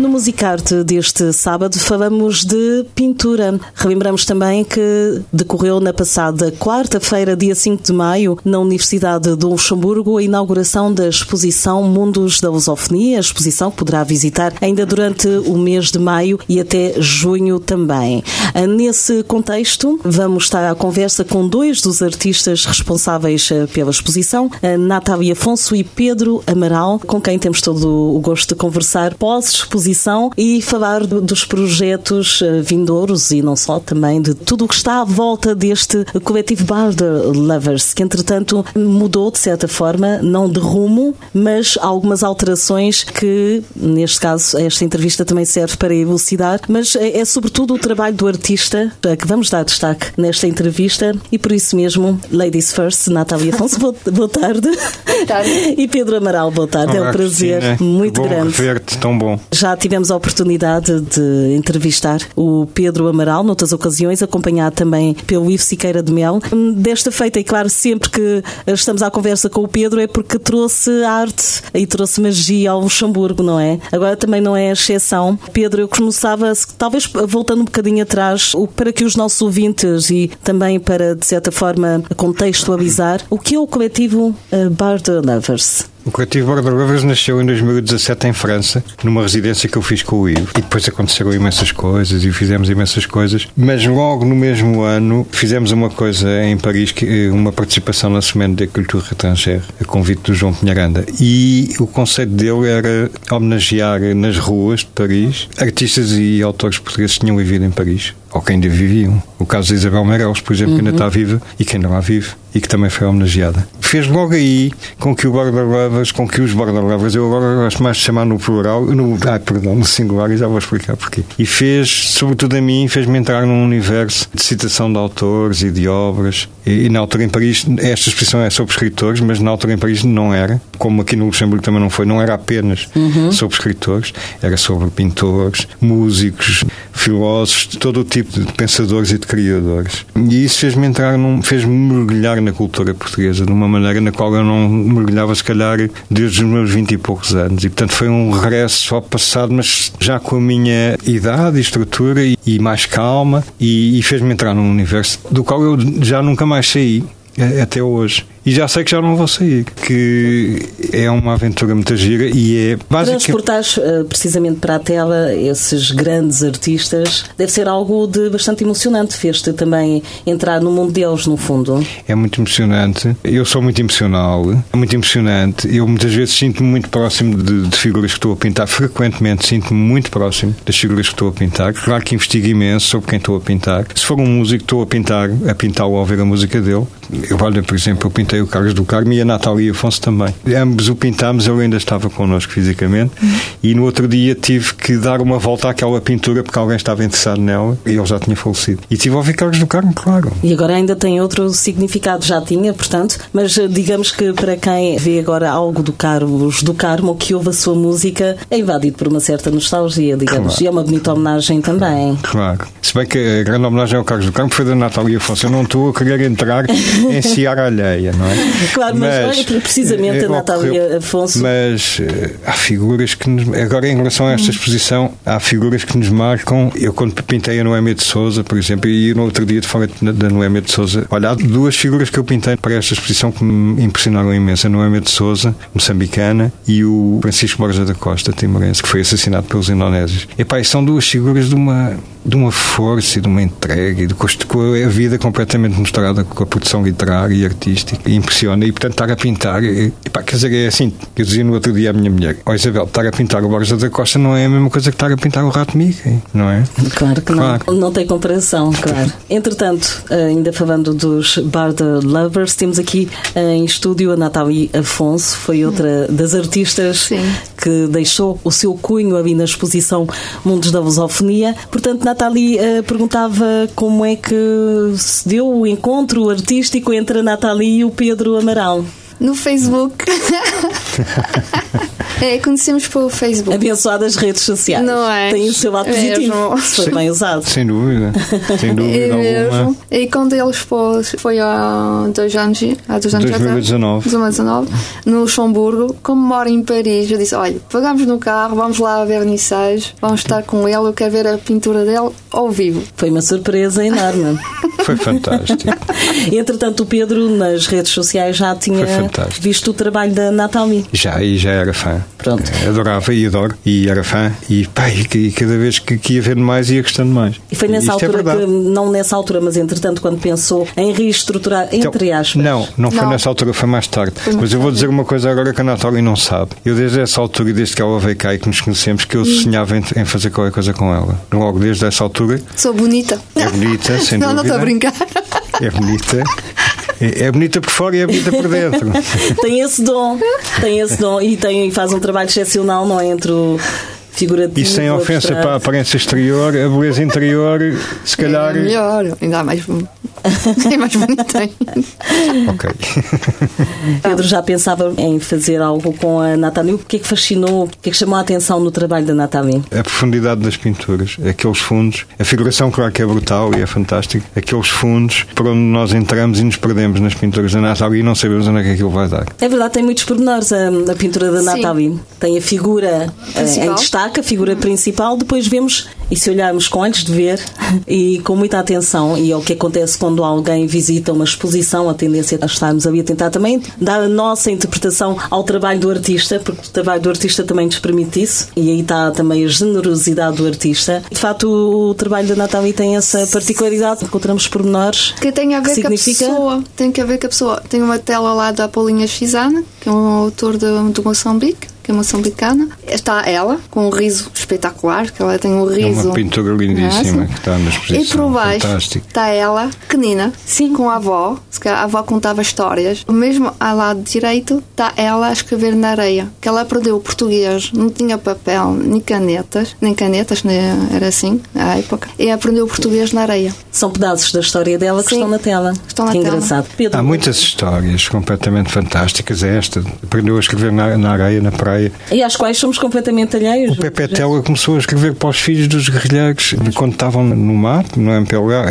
No Musicarte deste sábado falamos de pintura. Relembramos também que decorreu na passada quarta-feira, dia 5 de maio, na Universidade de Luxemburgo, a inauguração da exposição Mundos da Lusofonia, exposição que poderá visitar ainda durante o mês de maio e até junho também. Nesse contexto, vamos estar à conversa com dois dos artistas responsáveis eh, pela exposição, Natália Afonso e Pedro Amaral, com quem temos todo o gosto de conversar pós-exposição exposição e falar dos projetos eh, vindouros e não só, também de tudo o que está à volta deste coletivo Border Lovers, que entretanto mudou de certa forma, não de rumo, mas algumas alterações que, neste caso, esta entrevista também serve para elucidar, mas é, é sobretudo o trabalho do artista a que vamos dar destaque nesta entrevista e por isso mesmo, Ladies First, Natália Afonso, boa, boa tarde. Boa tarde. E Pedro Amaral, boa tarde. Olá, é um prazer Cristina. muito bom grande. ver-te tão bom. Já tivemos a oportunidade de entrevistar o Pedro Amaral noutras ocasiões, acompanhado também pelo Ivo Siqueira de Mel. Desta feita, e claro, sempre que estamos à conversa com o Pedro é porque trouxe arte e trouxe magia ao Luxemburgo, não é? Agora também não é exceção. Pedro, eu começava, talvez voltando um bocadinho atrás, para que os nossos ouvintes e também para, de certa forma, contextualizar, o que é o coletivo eh, Bar de Lovers? O coletivo Border Lovers nasceu em 2017 em França, numa residência que eu fiz com o Ivo. E depois aconteceram imensas coisas e fizemos imensas coisas. Mas logo no mesmo ano fizemos uma coisa em Paris, eh, uma participação na Semaine de Culture Étrangère, a convite do João Pinharanda. E o conceito dele era homenagear nas ruas de Paris artistas e autores portugueses que tinham vivido em Paris ou que ainda viviam. O caso de Isabel Meireles, por exemplo, que ainda uhum. está viva e que ainda lá vive e que também foi homenageada. Fez logo aí com que o Border Lovers, com que os Border Lovers, eu agora gosto mais de chamar no plural, no, ai, perdão, no singular, e já vou explicar porquê. E fez, sobretudo a mim, fez-me entrar num universo de citação de autores e de obras. E, e, na altura em Paris, esta expressão é sobre escritores, mas na altura em Paris não era, como aqui no Luxemburgo também não foi, não era apenas uhum. sobre escritores, era sobre pintores, músicos, filósofos, todo o tipo de pensadores e de criadores. E isso fez-me entrar, num, fez-me mergulhar na cultura portuguesa de uma maneira na qual eu não mergulhava, se calhar, desde os meus vinte e poucos anos. E, portanto, foi um regresso ao passado, mas já com a minha idade e estrutura e, e mais calma, e, e fez-me entrar num universo do qual eu já nunca mais saí até hoje e já sei que já não vou sair. Que é uma aventura muito gira e é basicamente. Transportar uh, precisamente para a tela esses grandes artistas deve ser algo de bastante emocionante. Fez-te também entrar no mundo deles, no fundo. É muito emocionante. Eu sou muito emocional. É muito emocionante. Eu muitas vezes sinto-me muito próximo de, de, figuras que estou a pintar. Frequentemente sinto-me muito próximo das figuras que estou a pintar. Claro que investigo imenso sobre quem estou a pintar. Se for um músico, estou a pintar, a pintá-lo ao ouvir a música dele. Eu, olha, por exemplo, eu pintei o Carlos do Carmo e a Natália Afonso também. Ambos o pintámos, ele ainda estava connosco fisicamente uhum. e no outro dia tive que dar uma volta àquela pintura porque alguém estava interessado nela e ele já tinha falecido. E tive a ouvir Carlos do Carmo, claro. E agora ainda tem outro significado, já tinha, portanto, mas eh, digamos que para quem vê agora algo do Carlos do Carmo, que ouve a sua música, é invadido por uma certa nostalgia, digamos, claro. e é uma bonita homenagem também. Claro. Se bem que a grande homenagem ao Carlos do Carmo foi da Natália Afonso. Eu não estou a querer entrar em seara alheia, não é? Claro, mas, mas precisamente a Natália Afonso. Mas uh, há figuras que nos, Agora, em relação a esta exposição, há figuras que nos marcam. Eu, quando pintei a Noémia de Souza, por exemplo, e no outro dia de fora da Noémia de Souza, olha, há duas figuras que eu pintei para esta exposição que me impressionaram imenso: a Noémia de Souza, moçambicana, e o Francisco Borja da Costa, timorense, que foi assassinado pelos indonésios. E pá, são duas figuras de uma de uma força e de uma entrega e de, com a vida completamente mostrada com a produção literária e artística. Impressiona e, portanto, estar a pintar, e, pá, quer dizer, é assim, eu dizia no outro dia à minha mulher, ó oh, Isabel, estar a pintar o Borges da Costa não é a mesma coisa que estar a pintar o Rato Mickey, não é? Claro que claro. não. Não tem comparação, claro. Entretanto, ainda falando dos Barda Lovers, temos aqui em estúdio a Nathalie Afonso, foi outra das artistas Sim. que deixou o seu cunho ali na exposição Mundos da Lusofonia. Portanto, Nathalie uh, perguntava como é que se deu o encontro artístico entre a Nathalie e o Pedro Amaral. No Facebook. É, conhecemos pelo Facebook. Abençoadas redes sociais. Não é? Tem o seu lado é positivo. Se foi bem usado. Sem dúvida. Sem dúvida é alguma. E quando ele expôs, foi há dois anos, há dois anos 2019. 2019, no Luxemburgo, como mora em Paris, eu disse: olha, pagamos no carro, vamos lá a vernissage, vamos estar com ele, eu quero ver a pintura dele ao vivo. Foi uma surpresa enorme. foi fantástico. Entretanto, o Pedro, nas redes sociais, já tinha visto o trabalho da Nathalie. Já, e já era fã. Pronto. Eh, adorava e adoro, e era fã, e, pá, e cada vez que, que ia vendo mais, ia gostando mais. E foi nessa Isto é altura, é que, não nessa altura, mas entretanto, quando pensou em reestruturar, então, entre aspas. Não, não foi não. nessa altura, foi mais tarde. Foi mas eu vou dizer uma coisa agora que a Natália não sabe. Eu, desde essa altura, desde que ela veio cá e que nos conhecemos, que eu hum. sonhava em, em, fazer qualquer coisa com ela. Logo, desde essa altura. Sou bonita. É bonita, sem não, dúvida. Não, não estou a brincar. É bonita. É, é bonita por fora e é bonita por dentro. tem esse dom, tem esse dom e tem, faz um trabalho excepcional, não é? Entre o figurativo. E sem ofensa para a aparência exterior, a beleza interior, se calhar. É melhor, ainda mais é mais bonita ok. Pedro já pensava em fazer algo com a Nathalie. O que é que fascinou, o que é que chamou a atenção no trabalho da Nathalie? A profundidade das pinturas, aqueles fundos, a figuração, claro que é brutal e é fantástico, aqueles fundos por onde nós entramos e nos perdemos nas pinturas da Nathalie e não sabemos onde é que aquilo vai dar. É verdade, tem muitos pormenores a, a pintura da Nathalie. Tem a figura eh, em destaque, a figura principal, depois vemos, e se olharmos com olhos de ver e com muita atenção, e é o que acontece quando alguém visita uma exposição, a tendência é estarmos ali a tentar também dar a nossa interpretação ao trabalho do artista, porque o trabalho do artista também nos permite isso, e aí está também a generosidade do artista. De facto, o trabalho da Nathalie tem essa particularidade, encontramos pormenores. Que tem a ver que com a pessoa. Tem que ver com a pessoa. Tem uma tela lá da Paulinha Xizana, que é um autor de, de Moçambique, que é moçambicana. Está ela, com um riso espetacular, que ela tem um riso. É uma pintura lindíssima que está na exposição. E por baixo Fantástico. está ela, pequenina, sim, com a avó. Se a avó contava histórias. O mesmo ao lado direito está ela a escrever na areia. Que ela aprendeu o português, não tinha papel, nem canetas, nem canetas, né, era assim, na época. E aprendeu o português na areia. São pedaços da história dela que sim, estão na tela. Estão na que tela. engraçado. Pedro, Há muitas histórias completamente fantásticas. É esta. Aprendeu a escrever na, na areia, na praia. E às quais somos completamente alheios. O Pepe Tela começou a escrever para os filhos dos guerrilheiros quando estavam no mar, no MPLA.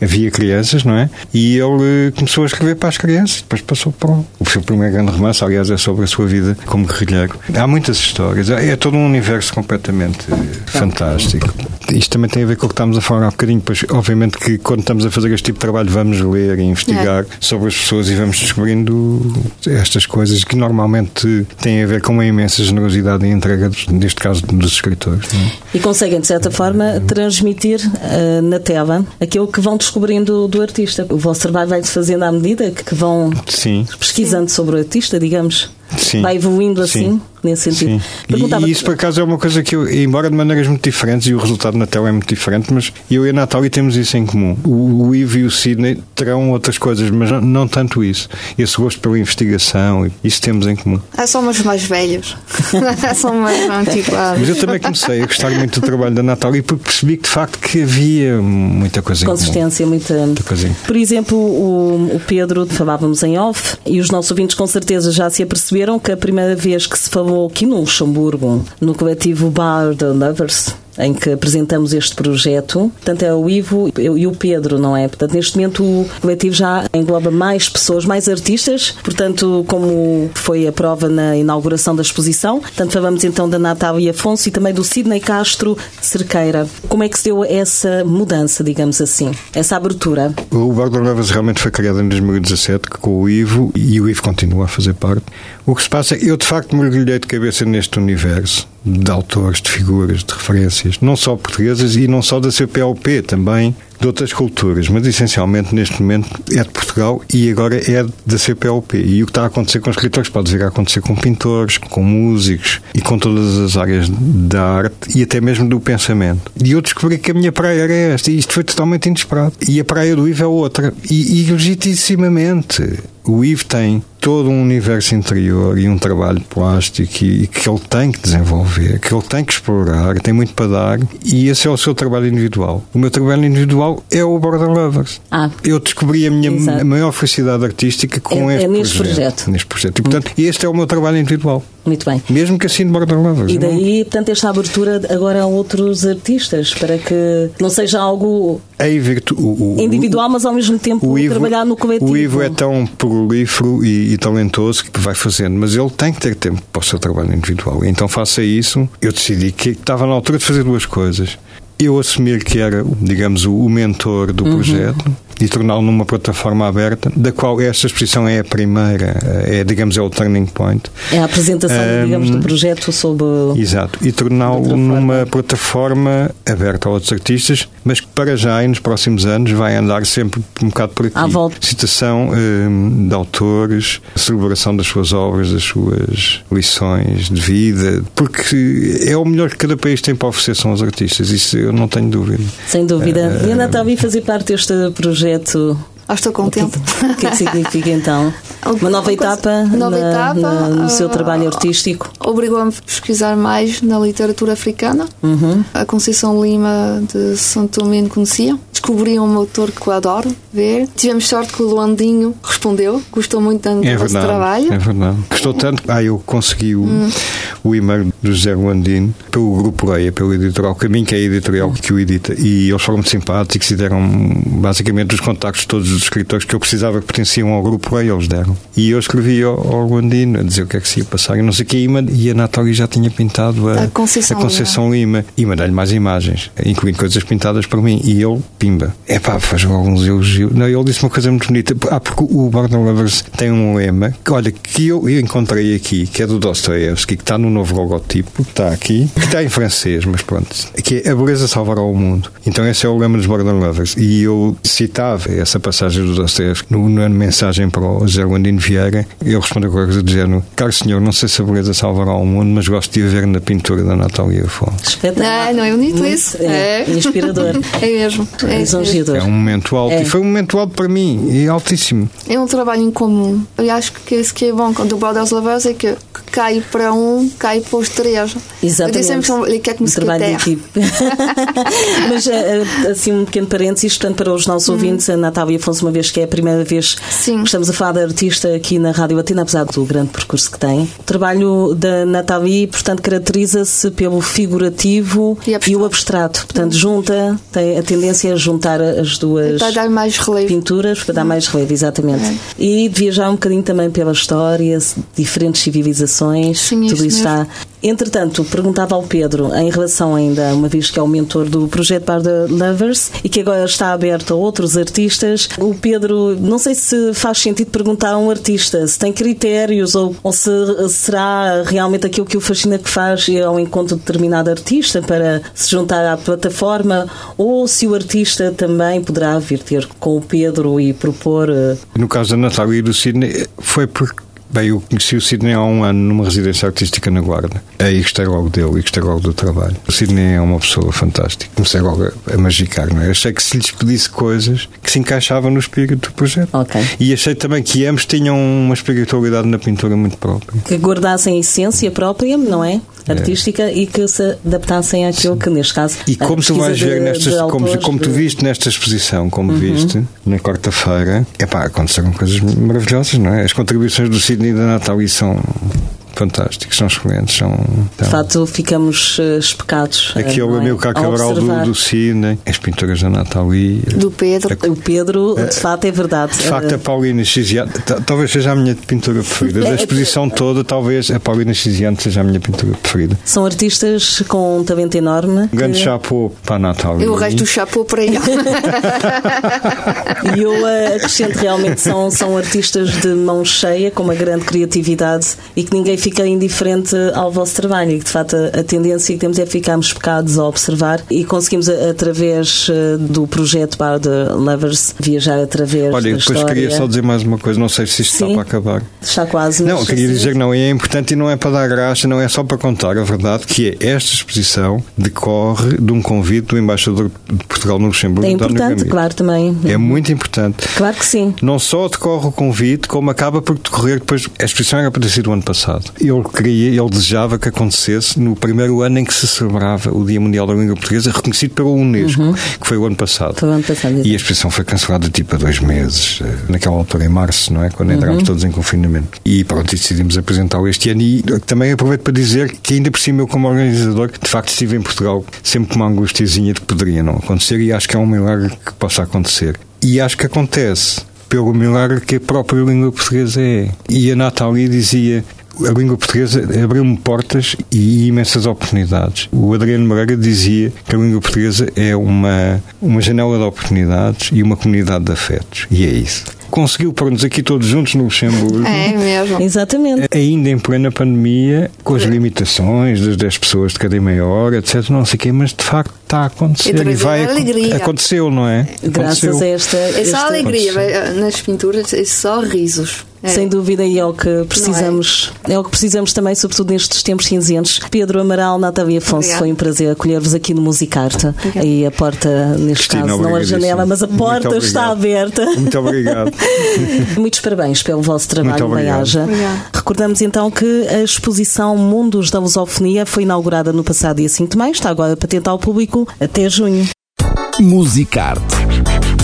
Havia crianças, não é? E ele começou a escrever para as crianças, depois passou para o. O seu primeiro grande romance, aliás, é sobre a sua vida como guerrilheiro. Há muitas histórias, é todo um universo completamente fantástico. Isto também tem a ver com o que estamos a falar há bocadinho, pois obviamente que quando estamos a fazer este tipo de trabalho vamos ler e investigar é. sobre as pessoas e vamos descobrindo estas coisas que normalmente têm a ver com uma imensa generosidade e entrega, neste caso, dos escritores. É? E conseguem, de certa forma, transmitir uh, na tela aquilo que vão descobrindo do artista. O vosso trabalho vai-se fazendo à medida que vão Sim. pesquisando sobre o artista, digamos. Sim. Vai evoluindo assim, Sim. nesse sentido. E, e, isso, por acaso, é uma coisa que eu, embora de maneiras muito diferentes, e o resultado na tela é muito diferente, mas eu e a Natália temos isso em comum. O, o Ivo e o Sidney terão outras coisas, mas não, não, tanto isso. Esse gosto pela investigação, isso temos em comum. Ah, somos mais velhos. somos mais antiquados. Mas eu também comecei a gostar muito do trabalho da Natália porque percebi que, de facto, que havia muita coisa em Consistência, comum. muita... muita coisa. Por exemplo, o, o Pedro, falávamos em off, e os nossos ouvintes com certeza já se aperceberam perceberam que a primeira vez que se falou aqui no Luxemburgo, no coletivo Bar the Lovers, em que apresentamos este projeto. Portanto, é o Ivo e o Pedro, não é? Portanto, neste momento o coletivo já engloba mais pessoas, mais artistas. Portanto, como foi a prova na inauguração da exposição. Portanto, falamos então da Natália Afonso e também do Sidney Castro Cerqueira. Como é que se deu essa mudança, digamos assim, essa abertura? O Bar Lovers realmente foi criado em 2017 com o Ivo e o Ivo continua a fazer parte. O que se passa, eu de facto mergulhei de cabeça neste universo de autores, de figuras, de referência referências, não só portuguesas e não só da CPLP, também de outras culturas, mas essencialmente neste momento é de Portugal e agora é da CPLP. E o que está a acontecer com escritores pode vir a acontecer com pintores, com músicos e com todas as áreas da arte e até mesmo do pensamento. E eu descobri que a minha praia era esta e isto foi totalmente inesperado. E a praia do Ivo é outra. E, e legitimamente. O Ivo tem todo um universo interior e um trabalho plástico e, que ele tem que desenvolver, que ele tem que explorar, tem muito para dar e esse é o seu trabalho individual. O meu trabalho individual é o Border Lovers. Ah, Eu descobri a minha Exato. maior felicidade artística com É- este é neste projeto. Neste projeto. E, portanto, este é o meu trabalho individual. muito bem. Mesmo que assine Border Lovers. E não- daí, portanto, esta abertura agora a outros artistas, para que não seja algo virtu- o, o- individual, mas ao mesmo tempo Ivo, trabalhar no coletivo. o Ivo é tão prolífero e, talentoso que vai fazendo, mas ele tem que ter tempo para o seu trabalho individual. Então, faça isso. Eu decidi que estava na altura de fazer duas coisas. Eu assumir que era, digamos, o mentor do Uhum. projeto e torná-lo numa plataforma aberta, da qual esta exposição é a primeira, é, digamos, é o turning point. É a apresentação, Ahm, digamos, do projeto sob. Exato. E torná-lo numa plataforma aberta a outros artistas, mas que para já e nos próximos anos vai andar sempre um bocado por aqui. À volta. Citação hum, de autores, celebração das suas obras, das suas lições de vida, porque é o melhor que cada país tem para oferecer são os artistas, isso eu não tenho dúvida. Sem dúvida. E a Natália fazer parte deste projeto. Ah, estou contente. O que é que significa então? Uma nova etapa, nova na- etapa, na- no seu ah, trabalho artístico? Obrigou-me a pesquisar mais na literatura africana. Uhum. A Conceição Lima de São Tomé não conhecia. Descobri um autor que eu adoro ver. Tivemos sorte que o Luandinho respondeu. Gostou muito do É nosso verdade, trabalho. é verdade. Gostou tanto. Ah, eu consegui o, Hum. o e-mail do José Luandino pelo Grupo Leia, pelo editorial Caminho, que é a editorial que o edita. E eles foram muito simpáticos e deram basicamente os contactos de todos os escritores que eu precisava que pertenciam ao Grupo Leia, eles deram. E eu escrevi ao, ao a dizer o que é que se ia passar e não sei o que. E, e a Natália já tinha pintado a, A Conceição a Conceição Lima. E mandei-lhe mais imagens, incluindo coisas pintadas por mim. E ele, pimba. É pá, faz alguns elogios. Não, ele disse uma coisa muito bonita. Ah, porque o Border Lovers tem um lema que, olha, que eu, eu encontrei aqui, que é do Dostoevsky, que está no novo logotipo, que está aqui, que está em francês, mas pronto, que é a beleza salvará o mundo. Então esse é o lema dos Border Lovers. E eu citava essa passagem do Dostoevsky no, na mensagem para o José Landino Vieira. Ele respondeu com a coisa do género: Caro senhor, não sei se a beleza salvará o mundo, mas gosto de a ver na pintura da Natália Afonso. Espetacular. Não, não é bonito Muito- isso? É, inspirador. É mesmo. É, Lisonjeador. É um momento alto. É. E foi um momento alto para mim, e altíssimo. é um trabalho em comum. Eu acho que isso que é bom do Brothers Lovers é que, que cai para um, cai para os três. Exatamente. Eu disse sempre quer que me Um trabalho de secretária. equipe. Mas, eh, eh, assim, um pequeno parênteses, portanto, para os nossos ouvintes, a Natália Afonso, uma vez que é a primeira vez Sim. que estamos a falar da artista aqui na Rádio Latina, apesar do grande percurso que tem. O trabalho da Natália, portanto, caracteriza-se pelo figurativo E e, o abstrato. Portanto, junta, tem a tendência a juntar as duas Para dar mais relevo. pinturas para dar mais relevo, exatamente. É. E de viajar um bocadinho também pela história, diferentes civilizações, Sim, tudo isso está. Entretanto, perguntava ao Pedro, em relação ainda, uma vez que é o mentor do projeto Bar the Lovers e que agora está aberto a outros artistas, o Pedro, não sei se faz sentido perguntar a um artista se tem critérios ou, ou se será realmente aquilo que o fascina que faz ao encontro de determinado artista para se juntar à plataforma ou se o artista também poderá vir ter com o Pedro e propor. eh, No caso da Natália e do Sidney, foi porque. Bem, eu conheci o Sidney há um ano numa residência artística na Guarda. Aí gostei logo dele e gostei logo do trabalho. O Sidney é uma pessoa fantástica. Comecei logo a, a magicar, não é? Achei que se lhes pedisse coisas que se encaixavam no espírito do projeto. Ok. E achei também que ambos tinham uma espiritualidade na pintura muito própria. que guardassem a essência própria, não é? Artística e que se adaptassem àquilo que, neste caso. E como tu vais ver de- nestas, de como, como tu Uhum. viste nesta exposição, como viste na quarta-feira, é pá, aconteceram coisas maravilhosas, não é? As contribuições do Sidney e da Natália são fantásticas, são excelentes, são. De então, facto, ficamos eh, especados. eh, Aquele não é? meu cá A Cabral do, do Sidney, as pinturas da Natália. Do Pedro. O Pedro, de facto, é verdade. De facto, Eh, a Paulina Xiziante ta- talvez seja a minha pintura preferida. Da É, exposição toda, talvez a Paulina Xiziante seja a minha pintura preferida. São artistas com um talento enorme. Um grande que- chapeau para a Natália. E o resto do chapéu para ele. E eu acrescento realmente são, são artistas de mão cheia, com uma grande criatividade e que ninguém fica indiferente ao vosso trabalho e que de facto a, a tendência que temos é ficarmos focados a observar e conseguimos através eh, do projeto Bar the Lovers viajar através Olha, da depois história. queria só dizer mais uma coisa, não sei se isto Sim. está para acabar. Está quase. Não, queria dizer que não, é importante e não é para dar graça, não é só para contar a verdade, que é esta exposição decorre de um convite do embaixador de Portugal no Luxemburgo, É importante, claro, também. É muito importante. Claro que sim. Não só decorre o convite, como acaba por decorrer depois. A exposição era para ter sido o ano passado. Ele queria, ele desejava que acontecesse no primeiro ano em que se celebrava o Dia Mundial da Língua Portuguesa, reconhecido pela Unesco, que foi o ano passado. Foi o ano passado. E a exposição foi cancelada tipo há dois meses, eh, naquela altura em março, não é? Quando entramos todos em confinamento. E pronto, decidimos apresentá-lo este ano. E também aproveito para dizer que ainda por cima eu, como organizador, de facto estive em Portugal sempre com uma angustiazinha de que poderia não acontecer e acho que é um milagre que possa acontecer. E acho que acontece pelo milagre que a própria língua portuguesa é. E a Nathalie dizia a língua portuguesa abriu-me portas e imensas oportunidades. O Adriano Moreira dizia que a língua portuguesa é uma, uma janela de oportunidades e uma comunidade de afetos. E é isso. Conseguiu pôr-nos aqui todos juntos no Luxemburgo. É mesmo. Exatamente. Ainda em plena pandemia, com as limitações das 10 pessoas de cada meia hora, etc. Não sei o quê, mas de facto está a acontecer. E trazer vai alegria. Aconteceu, não é? Graças Aconteceu. a esta. É só esta- alegria vai, nas pinturas, é só risos. É. Sem dúvida, e é o que precisamos, é? o que precisamos também, sobretudo nestes tempos cinzentos. Pedro Amaral, Natália Afonso, Obrigada. foi um prazer acolher-vos aqui no Musicarte. Obrigada. E a porta, neste Cristina, caso, não a janela, mas a Muito porta está aberta. Muito obrigado. Muitos parabéns pelo vosso trabalho, Muito obrigado. Bem-aja. Recordamos então que a exposição Mundos da Lusofonia foi inaugurada no passado dia 5 de maio, está agora patente ao público até junho. Musicarte.